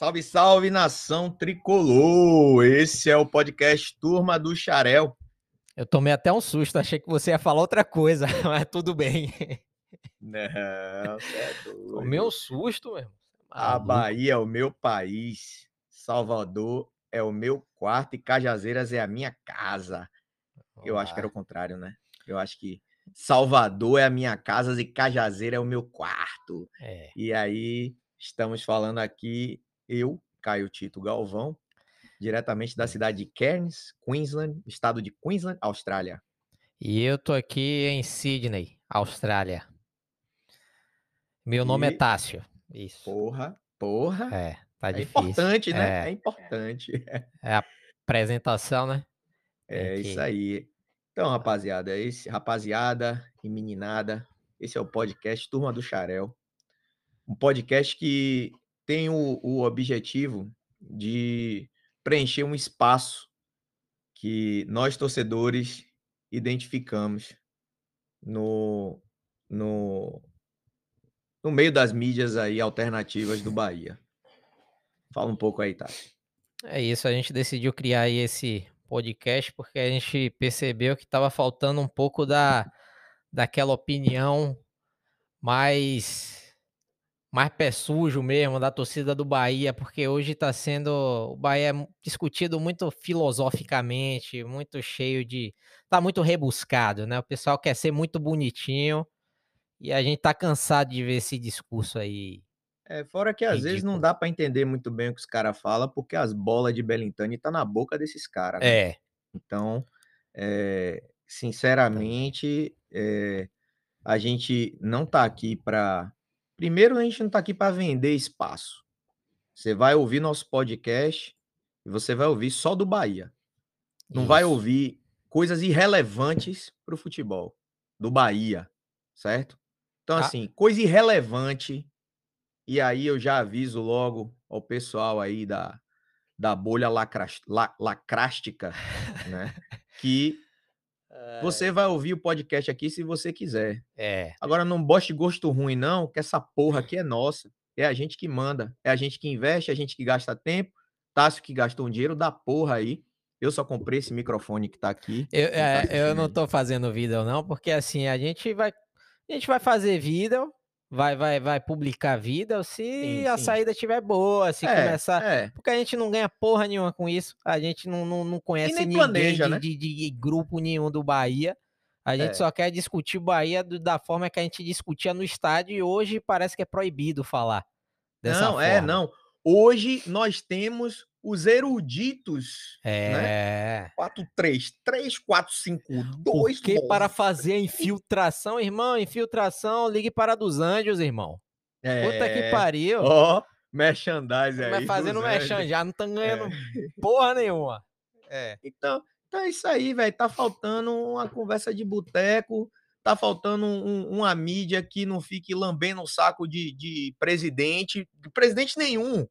Salve, salve, nação tricolor! Esse é o podcast Turma do Xarel. Eu tomei até um susto, achei que você ia falar outra coisa, mas tudo bem. Não, é doido. Tomei um susto, mesmo. A Bahia é o meu país, Salvador é o meu quarto e Cajazeiras é a minha casa. Eu acho que era o contrário, né? Eu acho que Salvador é a minha casa e Cajazeira é o meu quarto. É. E aí, estamos falando aqui, eu, Caio Tito Galvão, diretamente da cidade de Cairns, Queensland, estado de Queensland, Austrália. E eu tô aqui em Sydney, Austrália. Meu nome é E- Tássio. Isso. Porra, porra. É, tá É difícil. importante, né? É. É importante. É a apresentação, né? É que- isso aí. Então, rapaziada, esse, rapaziada e meninada, esse é o podcast Turma do Xarel. Um podcast que tem o, o objetivo de preencher um espaço que nós, torcedores, identificamos no, no, no meio das mídias aí alternativas do Bahia. Fala um pouco aí, Tati. É isso, a gente decidiu criar aí esse podcast porque a gente percebeu que estava faltando um pouco da daquela opinião mais mais pé sujo mesmo da torcida do Bahia, porque hoje está sendo o Bahia é discutido muito filosoficamente, muito cheio de tá muito rebuscado, né? O pessoal quer ser muito bonitinho e a gente tá cansado de ver esse discurso aí. É, fora que às vezes não Ridículo. dá pra entender muito bem o que os caras falam, porque as bolas de Belintani tá na boca desses caras, né? É, Então, eh, sinceramente, eh, a gente não tá aqui pra. Primeiro, a gente não tá aqui pra vender espaço. Você vai ouvir nosso podcast e você vai ouvir só do Bahia. Não vai isso. ouvir coisas irrelevantes pro futebol do Bahia, certo? Então, Ah. assim, coisa irrelevante. E aí eu já aviso logo ao pessoal aí da, da bolha lacras- la- lacrástica, né? Que você vai ouvir o podcast aqui se você quiser. É, Agora não boste gosto ruim, não, que essa porra aqui é nossa. É a gente que manda. É a gente que investe, é a gente que gasta tempo. Tássio que gastou um dinheiro da porra aí. Eu só comprei esse microfone que tá aqui. Eu, não tá é, eu não tô fazendo vídeo não, porque assim, a gente vai a gente vai fazer vídeo, vai vai vai publicar vídeo se Sim, a sim. saída estiver boa, se É, começar, é. porque a gente não ganha porra nenhuma com isso, a gente não, não, não conhece ninguém planeja, de, né? de, de grupo nenhum do Bahia. A gente É. só quer discutir o Bahia do- da forma que a gente discutia no estádio e hoje parece que é proibido falar dessa Não, forma. é, não. Hoje nós temos os eruditos, né? É. 4, 3, 3, 4, 5, 2, Porque para fazer a infiltração, irmão, infiltração, ligue para a dos Anjos, irmão. Puta que É, pariu. Ó, merchandise aí. Mas fazendo merchan já, não estão ganhando É. porra nenhuma. É. Então, então é isso aí, velho. Tá faltando uma conversa de boteco, tá faltando um- uma mídia que não fique lambendo o saco de, de presidente, de presidente nenhum.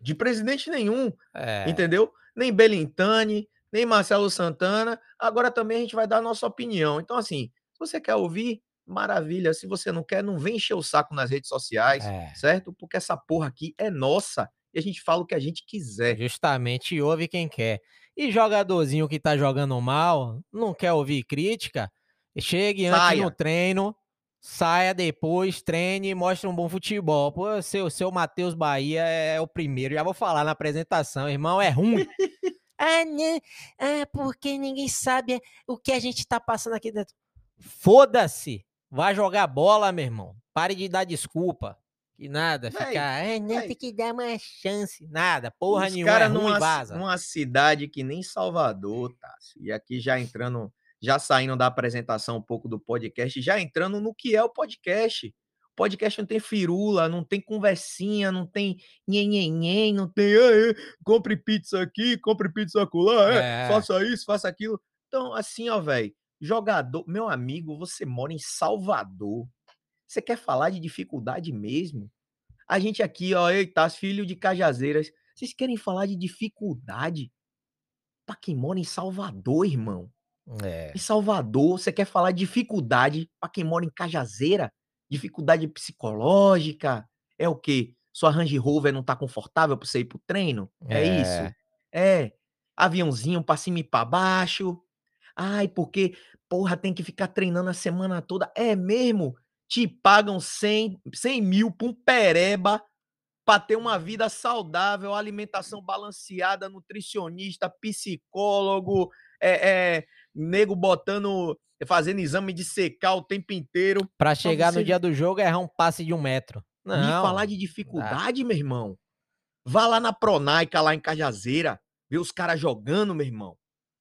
De presidente nenhum, É. entendeu? Nem Belintani, nem Marcelo Santana. Agora também a gente vai dar a nossa opinião. Então, assim, se você quer ouvir, maravilha. Se você não quer, não vem encher o saco nas redes sociais, É. certo? Porque essa porra aqui é nossa. E a gente fala o que a gente quiser. Justamente ouve quem quer. E jogadorzinho que tá jogando mal, não quer ouvir crítica, chegue antes Saia. no treino, saia depois, treine e mostre um bom futebol. Pô, seu, seu Matheus Bahia é o primeiro. Já vou falar na apresentação, irmão, é ruim. ah, né? Ah, porque ninguém sabe o que a gente tá passando aqui dentro. Foda-se! Vai jogar bola, meu irmão. Pare de dar desculpa. Que nada, Véi, ficar. Ah, não, véi. tem que dar uma chance. Nada, porra Os nenhuma. É cara ruim, numa, vaza. numa cidade que nem Salvador, Tássio. E aqui já entrando, já saindo da apresentação um pouco do podcast, já entrando no que é o podcast. O podcast não tem firula, não tem conversinha, não tem nhenhenhen, não tem "Aê, compre pizza aqui, compre pizza acolá, é, É. faça isso, faça aquilo. Então, assim, ó, velho, jogador, meu amigo, você mora em Salvador. Você quer falar de dificuldade mesmo? A gente aqui, ó, eita, filho de Cajazeiras, vocês querem falar de dificuldade? Pra quem mora em Salvador, irmão. É. Em Salvador, você quer falar de dificuldade pra quem mora em Cajazeira? Dificuldade psicológica? É o quê? Sua Range Rover não tá confortável pra você ir pro treino? É, É. isso? É. Aviãozinho pra cima e pra baixo. Ai, porque, porra, tem que ficar treinando a semana toda. É mesmo? Te pagam 100, 100 mil pra um pereba pra ter uma vida saudável, alimentação balanceada, nutricionista, psicólogo, é, é, nego botando, fazendo exame de secar o tempo inteiro. Pra chegar você- no dia do jogo é errar um passe de um metro. Não, Me falar de dificuldade, meu irmão. Vá lá na Pronaica, lá em Cajazeira, ver os caras jogando, meu irmão.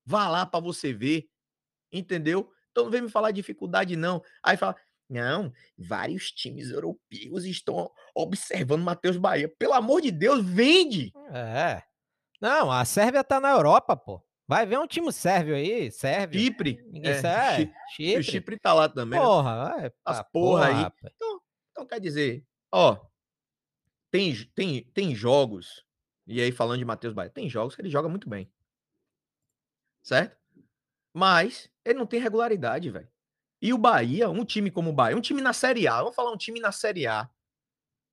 Vá lá pra você ver. Entendeu? Então não vem me falar de dificuldade, não. Aí fala, não, vários times europeus estão observando Matheus Bahia. Pelo amor de Deus, vende! É. Não, a Sérvia tá na Europa, pô. Vai ver um time sérvio aí, sérvio. Chipre. Ninguém é, sabe. Chi- Chipre. O Chipre tá lá também. né? Porra, vai. As pra porra aí. rapaz. Então quer dizer, ó, tem, tem, tem jogos, e aí falando de Matheus Bahia, tem jogos que ele joga muito bem. Certo? Mas ele não tem regularidade, velho. E o Bahia, um time como o Bahia, um time na Série A, vamos falar um time na Série A,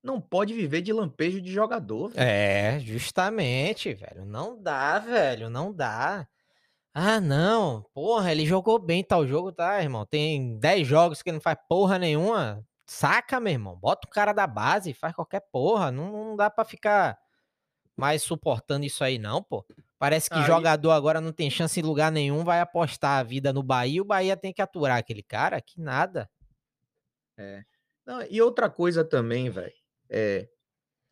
não pode viver de lampejo de jogador, velho. É, justamente, velho. Não dá, velho. Não dá. Ah, não. Porra, ele jogou bem tal jogo, tá, irmão? Tem 10 jogos que ele não faz porra nenhuma. Saca, meu irmão. Bota o cara da base, faz qualquer porra. Não, não dá pra ficar mais suportando isso aí, não, pô. Parece que Aí- jogador agora não tem chance em lugar nenhum, vai apostar a vida no Bahia. O Bahia tem que aturar aquele cara. Que nada. Não, e outra coisa também, velho, é,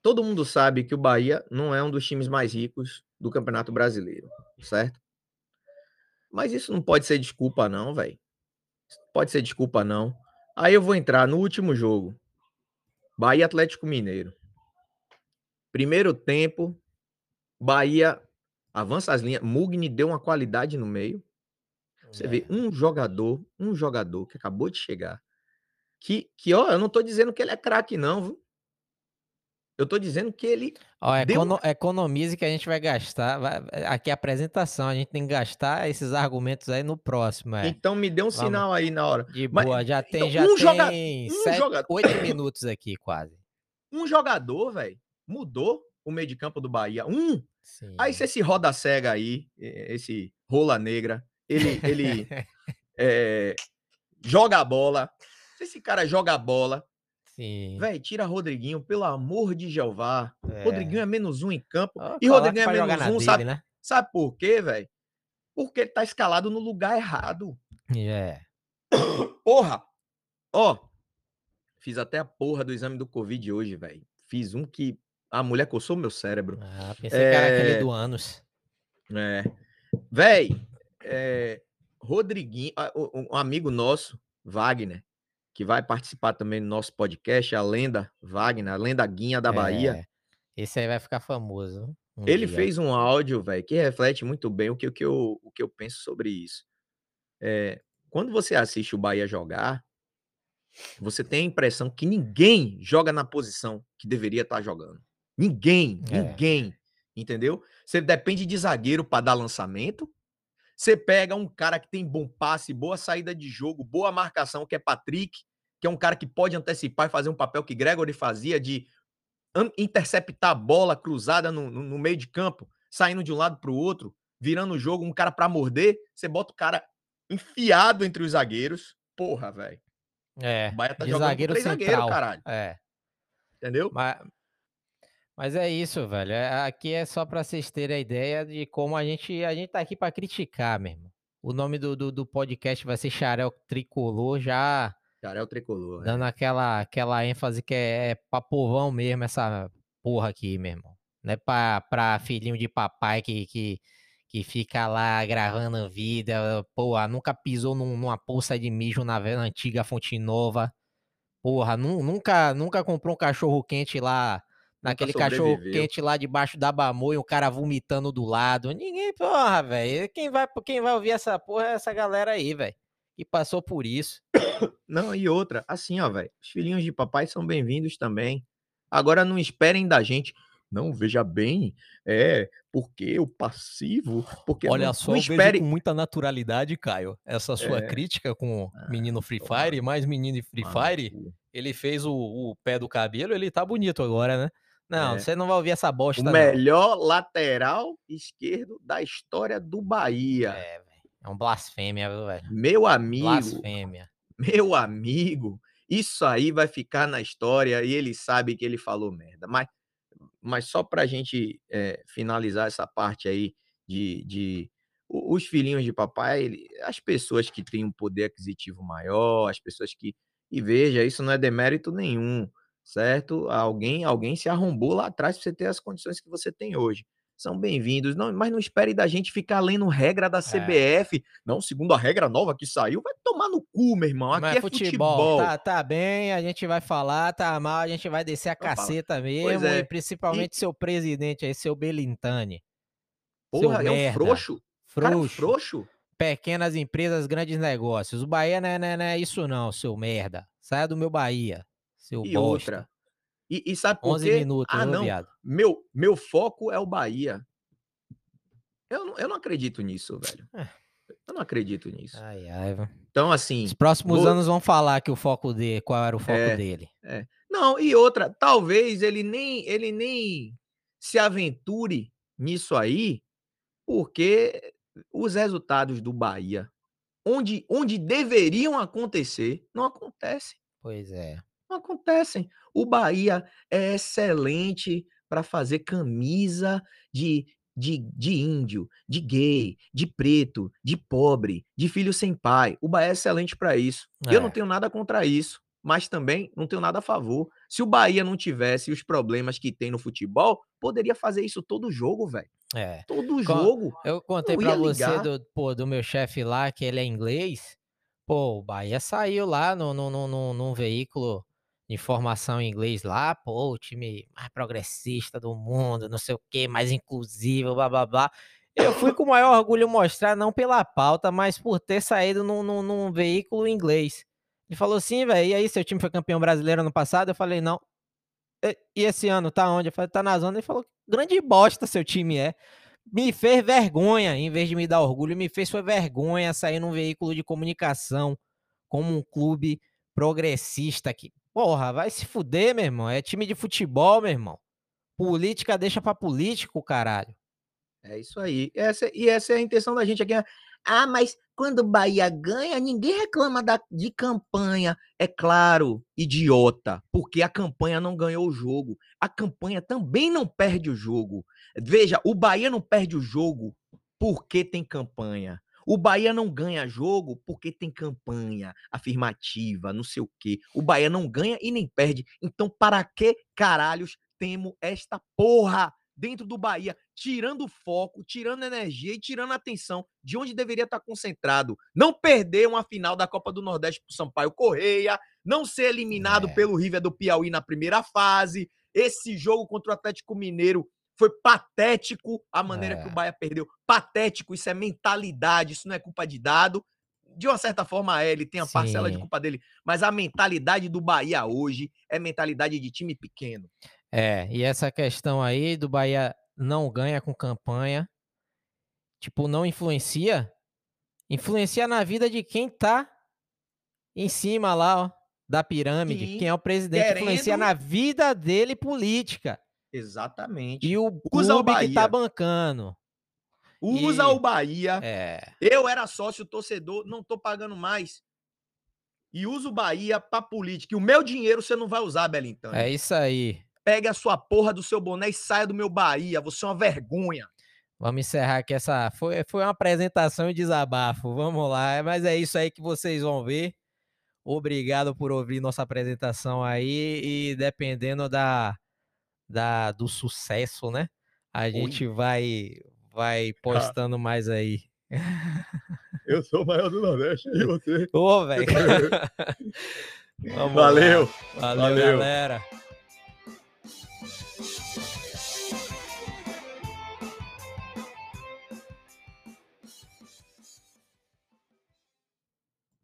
todo mundo sabe que o Bahia não é um dos times mais ricos do Campeonato Brasileiro, certo? Mas isso não pode ser desculpa não, velho. Pode ser desculpa não. Aí eu vou entrar no último jogo. Bahia Atlético Mineiro. Primeiro tempo, Bahia avança as linhas, Mugni deu uma qualidade no meio. Você É. vê um jogador, um jogador que acabou de chegar, que, que ó, eu não tô dizendo que ele é craque, não, viu? Eu tô dizendo que ele. Ó, Deu- econo- economize que a gente vai gastar. vai- aqui é a apresentação, a gente tem que gastar esses argumentos aí no próximo. É. Então me deu um Vamos. sinal aí na hora. De Mas, boa, já tem, então, já um joga- tem um sete, joga- oito minutos aqui quase. Um jogador, velho, mudou o meio de campo do Bahia. Um. Sim. Aí se esse roda cega aí, esse rola negra, ele, ele eh, joga a bola. Se esse cara joga a bola, Sim. velho, tira Rodriguinho, pelo amor de Jeová. é. Rodriguinho é menos um em campo. E Rodriguinho é menos um, dele, sabe, né? sabe por quê, velho? Porque ele tá escalado no lugar errado. É. Porra! Ó, fiz até a porra do exame do Covid hoje, velho. Fiz um que a mulher coçou meu cérebro. Ah, pensei que era aquele É. do Anos. É. Véi, é, Rodriguinho, um amigo nosso, Wagner, que vai participar também do nosso podcast, a lenda Wagner, a lenda Guinha da Bahia. É, Esse aí vai ficar famoso. um Ele dia. fez um áudio, velho, que reflete muito bem o que, o que, eu, o que eu penso sobre isso. É, quando você assiste o Bahia jogar, você tem a impressão que ninguém joga na posição que deveria estar jogando. Ninguém, É. ninguém. Entendeu? Você depende de zagueiro para dar lançamento. Você pega um cara que tem bom passe, boa saída de jogo, boa marcação, que é Patrick, que é um cara que pode antecipar e fazer um papel que Gregory fazia de interceptar a bola cruzada no, no- meio de campo, saindo de um lado para o outro, virando o jogo, um cara para morder. Você bota o cara enfiado entre os zagueiros. Porra, velho. É, O Bahia tá jogando zagueiro três central. zagueiros, caralho. É. Entendeu? Mas, mas é isso, velho. é- Aqui é só pra vocês terem a ideia de como a gente. A gente tá aqui pra criticar mesmo. O nome do, do, do podcast vai ser Xarel Tricolor, já é o tricolor. dando aquela, aquela ênfase que é, é pra povão mesmo, essa porra aqui, meu irmão. Não é pra, pra filhinho de papai que, que, que fica lá gravando vida. Porra, nunca pisou num- numa poça de mijo na velha antiga Fonte Nova. Porra, nu- nunca, nunca comprou um cachorro quente lá, naquele cachorro quente lá debaixo da bamô e o cara vomitando do lado. Ninguém, porra, velho. Quem vai, quem vai ouvir essa porra é essa galera aí, velho. Que passou por isso. Não, e outra, assim, ó, velho. Os filhinhos de papai são bem-vindos também. Agora não esperem da gente. Não, veja bem, é, porque o passivo. Porque Olha não, só, não eu espere. com muita naturalidade, Caio, essa sua É. crítica com o Ah, menino Free. Fire, mais menino de Free Fire. Ele fez o, o pé do cabelo, ele tá bonito agora, né? Não, É. você não vai ouvir essa bosta, O não. melhor lateral esquerdo da história do Bahia. É, velho. É um blasfêmia, velho? Meu amigo, Blasfêmia. meu amigo, isso aí vai ficar na história e ele sabe que ele falou merda. Mas, mas só pra gente é, finalizar essa parte aí de, de os filhinhos de papai, ele- as pessoas que têm um poder aquisitivo maior, as pessoas que. E veja, isso não é demérito nenhum, certo? Alguém, alguém se arrombou lá atrás para você ter as condições que você tem hoje. São bem-vindos, não, mas não espere da gente ficar lendo regra da CBF. Não, segundo a regra nova que saiu, vai tomar no cu, meu irmão. Aqui Mas é futebol. futebol, Tá, tá bem, a gente vai falar, tá mal, a gente vai descer a falar. caceta mesmo, é. e principalmente seu presidente aí, seu Belintani. Porra, seu é um merda. frouxo. Cara, é Frouxo. frouxo. Pequenas empresas, grandes negócios. O Bahia não é, não é- não é isso não, seu merda. Saia do meu Bahia, seu E bosta. outra. E, e sabe por 11 quê? minutos, ah, não. viado? Meu, meu foco é o Bahia. Eu não, eu não acredito nisso, velho. É. Eu não acredito nisso. Ai, ai. Então, assim. Os próximos vou- anos vão falar que o foco dele, qual era o foco É. dele. Não, e outra, talvez ele nem ele nem se aventure nisso aí, porque os resultados do Bahia, onde, onde deveriam acontecer, não acontecem. Pois é. Não acontecem. O Bahia é excelente para fazer camisa de, de, de índio, de gay, de preto, de pobre, de filho sem pai. O Bahia é excelente para isso. Eu não É. tenho nada contra isso, mas também não tenho nada a favor. Se o Bahia não tivesse os problemas que tem no futebol, poderia fazer isso todo jogo, velho. É. Todo jogo. Eu contei ia você do, pô, do meu chefe lá, que ele é inglês. Pô, o Bahia saiu lá no, no, no, no- num veículo de informação em inglês lá, pô, o time mais progressista do mundo, não sei o quê, mais inclusivo, blá blá blá. Eu fui com o maior orgulho mostrar, não pela pauta, mas por ter saído num, num, num veículo inglês. Ele falou assim, velho, e aí, seu time foi campeão brasileiro ano passado? Eu falei, não. "E- E esse ano tá onde? Eu falei, tá na zona. Ele falou, grande bosta seu time é me fez vergonha, em vez de me dar orgulho, me fez foi vergonha sair num veículo de comunicação como um clube progressista que, porra, vai se fuder, meu irmão. É time de futebol, meu irmão. Política deixa pra político, caralho. É isso aí. Essa, e essa é a intenção da gente aqui. Ah, mas quando o Bahia ganha, ninguém reclama da, de campanha. É claro, idiota, porque a campanha não ganhou o jogo. A campanha também não perde o jogo. Veja, o Bahia não perde o jogo porque tem campanha. O Bahia não ganha jogo porque tem campanha afirmativa, não sei o quê. O Bahia não ganha e nem perde. Então, para que caralhos temos esta porra dentro do Bahia, tirando o foco, tirando energia e tirando atenção de onde deveria estar concentrado. Não perder uma final da Copa do Nordeste pro Sampaio Correia, não ser eliminado É. pelo River do Piauí na primeira fase. Esse jogo contra o Atlético Mineiro foi patético a maneira que É. o Bahia perdeu. Patético, isso é mentalidade, isso não é culpa de dado. De uma certa forma é, ele tem a parcela de Sim. culpa dele, mas a mentalidade do Bahia hoje é mentalidade de time pequeno. É, e essa questão aí do Bahia não ganha com campanha, tipo, não influencia, influencia na vida de quem tá em cima lá, ó, da pirâmide, Sim, quem é o presidente, influencia querendo- na vida dele política. Exatamente. E o Usa o clube que tá Bahia. bancando. Usa E- o Bahia. É, Eu era sócio torcedor, não tô pagando mais. E usa o Bahia pra política. E o meu dinheiro você não vai usar, Belintão. é isso aí. Pegue a sua porra do seu boné e saia do meu Bahia. Você é uma vergonha. Vamos encerrar aqui essa. Foi, foi uma apresentação e desabafo. Vamos lá. Mas é isso aí que vocês vão ver. Obrigado por ouvir nossa apresentação aí. E dependendo da, da do sucesso, né? A gente vai, vai postando mais aí. Eu sou o maior do Nordeste e você. Ô, velho. Valeu. Valeu, Valeu. galera.